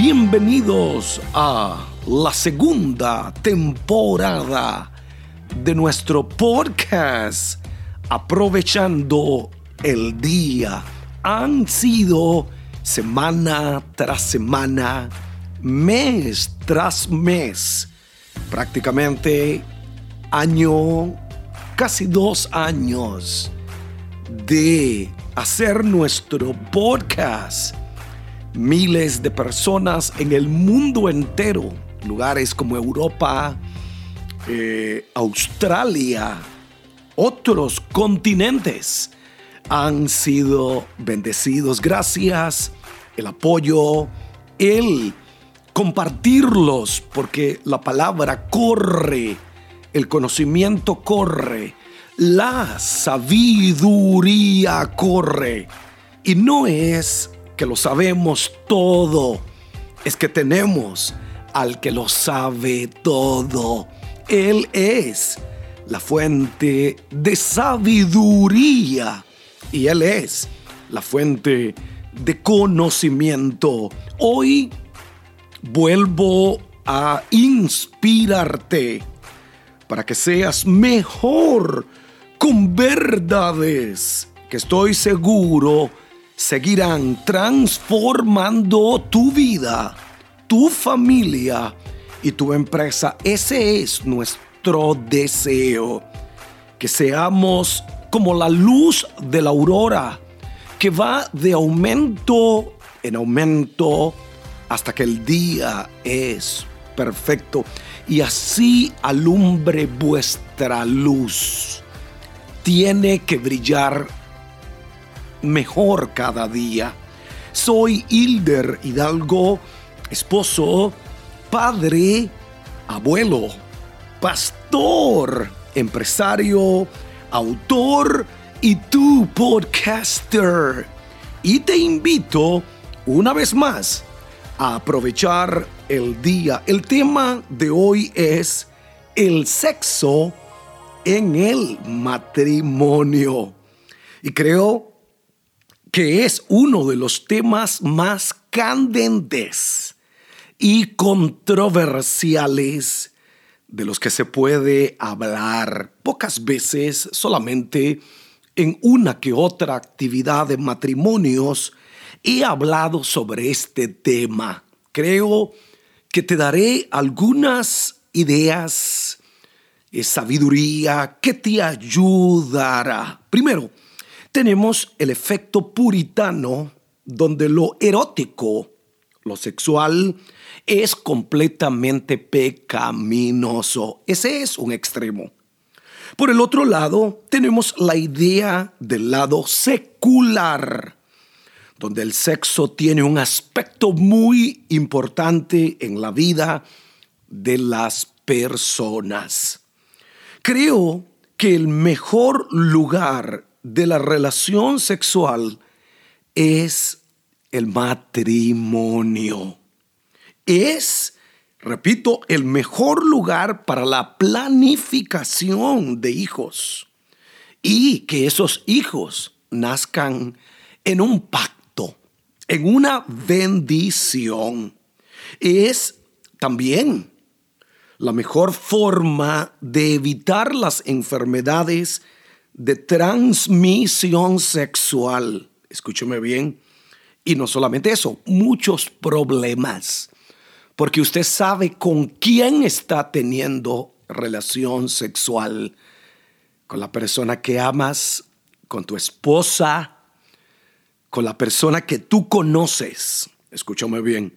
Bienvenidos a la segunda temporada de nuestro podcast Aprovechando el Día. Han sido semana tras semana, mes tras mes, prácticamente año, casi dos años de hacer nuestro podcast miles de personas en el mundo entero, lugares como Europa, eh, Australia, otros continentes han sido bendecidos gracias el apoyo, el compartirlos, porque la palabra corre, el conocimiento corre, la sabiduría corre. Y no es que lo sabemos todo, es que tenemos al que lo sabe todo. Él es la fuente de sabiduría y Él es la fuente de conocimiento. Hoy vuelvo a inspirarte para que seas mejor con verdades que estoy seguro seguirán transformando tu vida, tu familia y tu empresa. Ese es nuestro deseo. Que seamos como la luz de la aurora, que va de aumento en aumento hasta que el día es perfecto. Y así alumbre vuestra luz. Tiene que brillar mejor cada día. Soy Hilder Hidalgo, esposo, padre, abuelo, pastor, empresario, autor y tu podcaster. Y te invito una vez más a aprovechar el día. El tema de hoy es el sexo en el matrimonio. Y creo que es uno de los temas más candentes y controversiales de los que se puede hablar pocas veces, solamente en una que otra actividad de matrimonios, he hablado sobre este tema. Creo que te daré algunas ideas, de sabiduría que te ayudará. Primero, tenemos el efecto puritano, donde lo erótico, lo sexual, es completamente pecaminoso. Ese es un extremo. Por el otro lado, tenemos la idea del lado secular, donde el sexo tiene un aspecto muy importante en la vida de las personas. Creo que el mejor lugar de la relación sexual es el matrimonio. Es, repito, el mejor lugar para la planificación de hijos y que esos hijos nazcan en un pacto, en una bendición. Es también la mejor forma de evitar las enfermedades de transmisión sexual. Escúcheme bien. Y no solamente eso, muchos problemas. Porque usted sabe con quién está teniendo relación sexual. Con la persona que amas, con tu esposa, con la persona que tú conoces. Escúchame bien.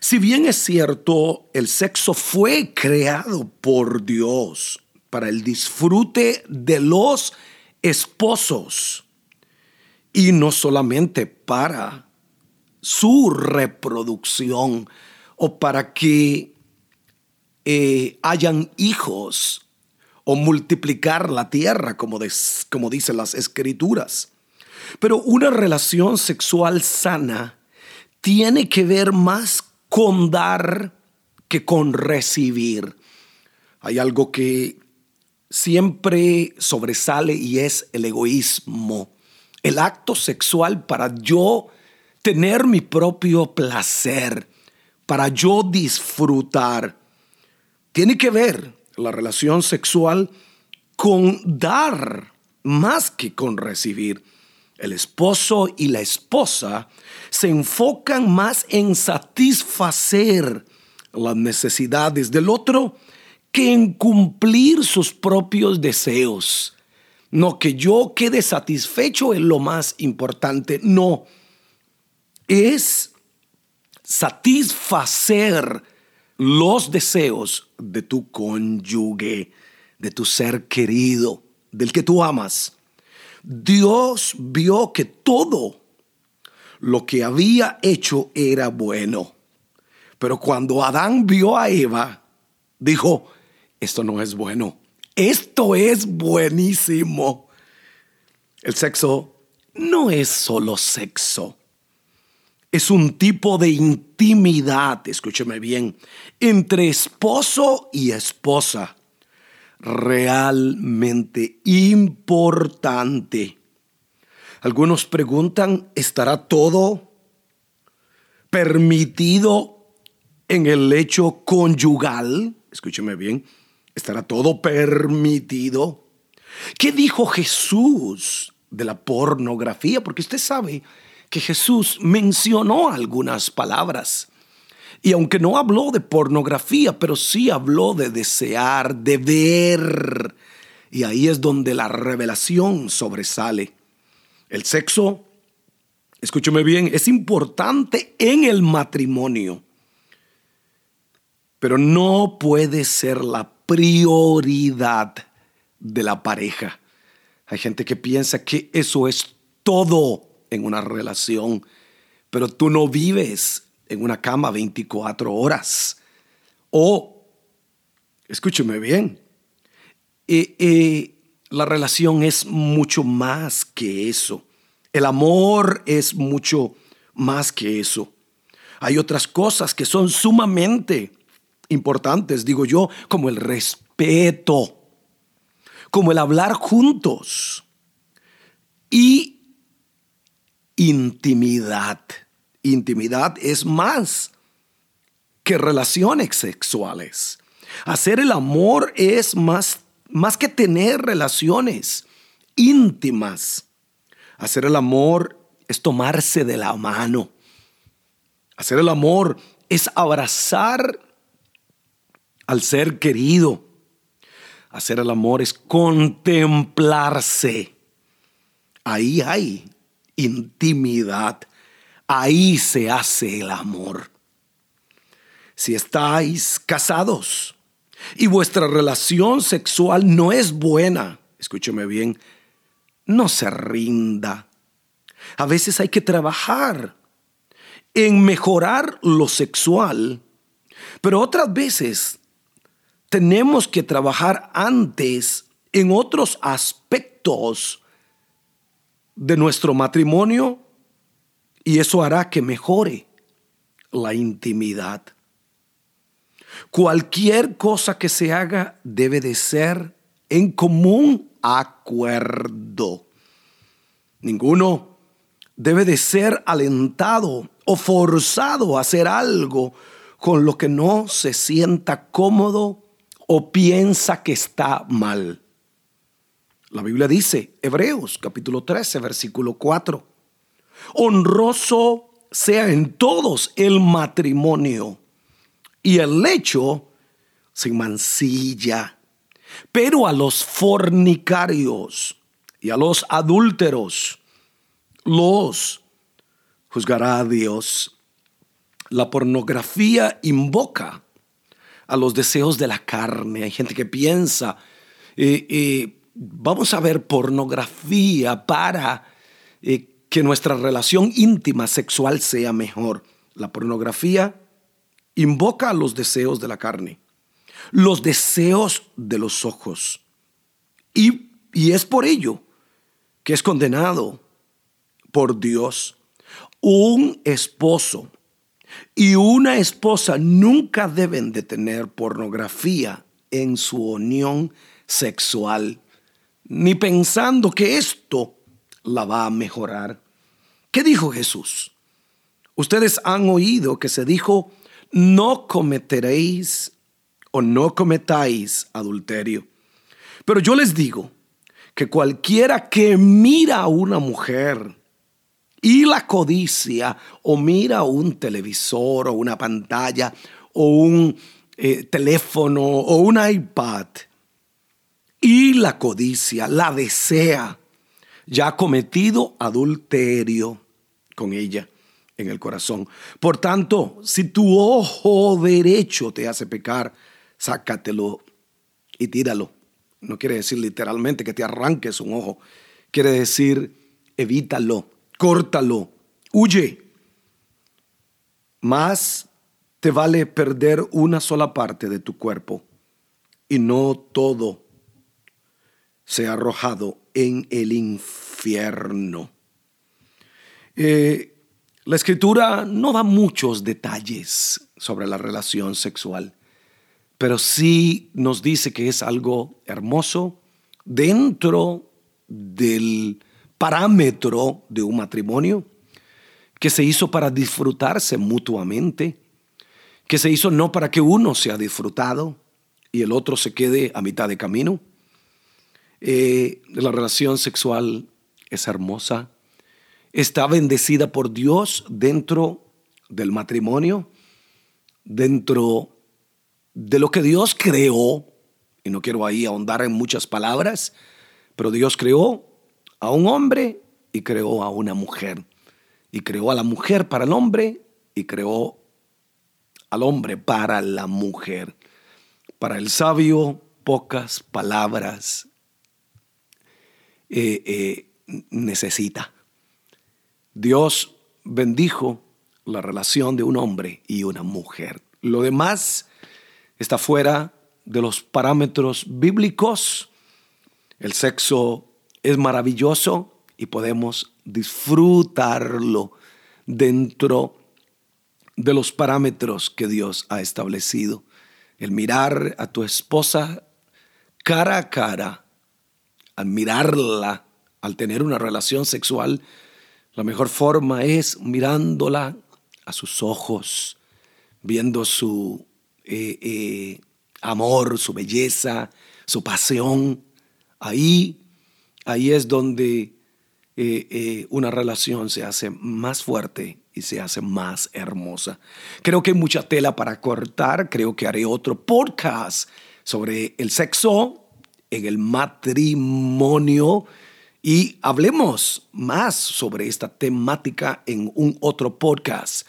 Si bien es cierto, el sexo fue creado por Dios para el disfrute de los esposos y no solamente para su reproducción o para que eh, hayan hijos o multiplicar la tierra, como, como dicen las escrituras. Pero una relación sexual sana tiene que ver más con dar que con recibir. Hay algo que siempre sobresale y es el egoísmo. El acto sexual para yo tener mi propio placer, para yo disfrutar. Tiene que ver la relación sexual con dar más que con recibir. El esposo y la esposa se enfocan más en satisfacer las necesidades del otro que en cumplir sus propios deseos. No que yo quede satisfecho es lo más importante, no. Es satisfacer los deseos de tu cónyuge, de tu ser querido, del que tú amas. Dios vio que todo lo que había hecho era bueno. Pero cuando Adán vio a Eva, dijo, esto no es bueno, esto es buenísimo. El sexo no es solo sexo, es un tipo de intimidad, escúcheme bien, entre esposo y esposa, realmente importante. Algunos preguntan, ¿estará todo permitido en el lecho conyugal? Escúcheme bien, ¿estará todo permitido? ¿Qué dijo Jesús de la pornografía? Porque usted sabe que Jesús mencionó algunas palabras. Y aunque no habló de pornografía, pero sí habló de desear, de ver. Y ahí es donde la revelación sobresale. El sexo, escúcheme bien, es importante en el matrimonio, pero no puede ser la prioridad de la pareja. Hay gente que piensa que eso es todo en una relación, pero tú no vives en una cama 24 horas. O, escúcheme bien, eh, eh, la relación es mucho más que eso. El amor es mucho más que eso. Hay otras cosas que son sumamente importantes, digo yo, como el respeto, como el hablar juntos y intimidad. Intimidad es más que relaciones sexuales. Hacer el amor es más más que tener relaciones íntimas. Hacer el amor es tomarse de la mano. Hacer el amor es abrazar al ser querido. Hacer el amor es contemplarse. Ahí hay intimidad. Ahí se hace el amor. Si estáis casados, y vuestra relación sexual no es buena, escúcheme bien, no se rinda. A veces hay que trabajar en mejorar lo sexual, pero otras veces tenemos que trabajar antes en otros aspectos de nuestro matrimonio y eso hará que mejore la intimidad. Cualquier cosa que se haga debe de ser en común acuerdo. Ninguno debe de ser alentado o forzado a hacer algo con lo que no se sienta cómodo o piensa que está mal. La Biblia dice, Hebreos capítulo 13, versículo 4, honroso sea en todos el matrimonio y el lecho sin mancilla. Pero a los fornicarios y a los adúlteros los juzgará Dios. La pornografía invoca a los deseos de la carne. Hay gente que piensa, eh, eh, vamos a ver pornografía para eh, que nuestra relación íntima sexual sea mejor. La pornografía invoca los deseos de la carne, los deseos de los ojos. Y, y es por ello que es condenado por Dios. Un esposo y una esposa nunca deben de tener pornografía en su unión sexual, ni pensando que esto la va a mejorar. ¿Qué dijo Jesús? Ustedes han oído que se dijo, no cometeréis o no cometáis adulterio. Pero yo les digo que cualquiera que mira a una mujer y la codicia o mira un televisor o una pantalla o un eh, teléfono o un iPad y la codicia, la desea, ya ha cometido adulterio con ella en el corazón. Por tanto, si tu ojo derecho te hace pecar, sácatelo y tíralo. No quiere decir literalmente que te arranques un ojo. Quiere decir evítalo, córtalo, huye. Más te vale perder una sola parte de tu cuerpo y no todo sea arrojado en el infierno. Eh, la escritura no da muchos detalles sobre la relación sexual, pero sí nos dice que es algo hermoso dentro del parámetro de un matrimonio que se hizo para disfrutarse mutuamente, que se hizo no para que uno sea disfrutado y el otro se quede a mitad de camino. Eh, la relación sexual es hermosa, está bendecida por Dios dentro del matrimonio, dentro de lo que Dios creó, y no quiero ahí ahondar en muchas palabras, pero Dios creó a un hombre y creó a una mujer, y creó a la mujer para el hombre y creó al hombre para la mujer. Para el sabio, pocas palabras eh, eh, necesita. Dios bendijo la relación de un hombre y una mujer. Lo demás está fuera de los parámetros bíblicos. El sexo es maravilloso y podemos disfrutarlo dentro de los parámetros que Dios ha establecido. El mirar a tu esposa cara a cara, al mirarla, al tener una relación sexual, la mejor forma es mirándola a sus ojos, viendo su eh, eh, amor, su belleza, su pasión. Ahí, ahí es donde eh, una relación se hace más fuerte y se hace más hermosa. Creo que hay mucha tela para cortar. Creo que haré otro podcast sobre el sexo en el matrimonio y hablemos más sobre esta temática en un otro podcast.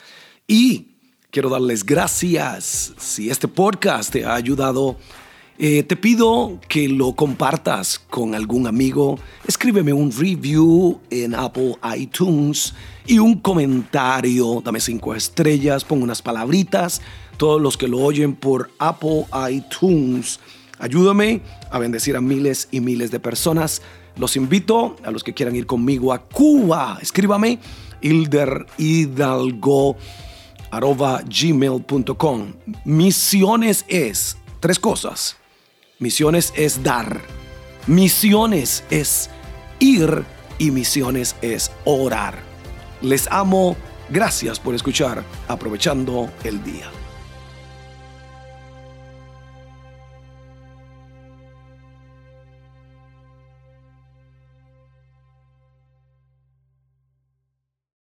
Y quiero darles gracias si este podcast te ha ayudado. Eh, te pido que lo compartas con algún amigo. Escríbeme un review en Apple iTunes y un comentario. Dame cinco estrellas, pon unas palabritas. Todos los que lo oyen por Apple iTunes, ayúdame a bendecir a miles y miles de personas. Los invito a los que quieran ir conmigo a Cuba. Escríbame hilderhidalgo.gmail.com Misiones es tres cosas. Misiones es dar. Misiones es ir y misiones es orar. Les amo. Gracias por escuchar. Aprovechando el día.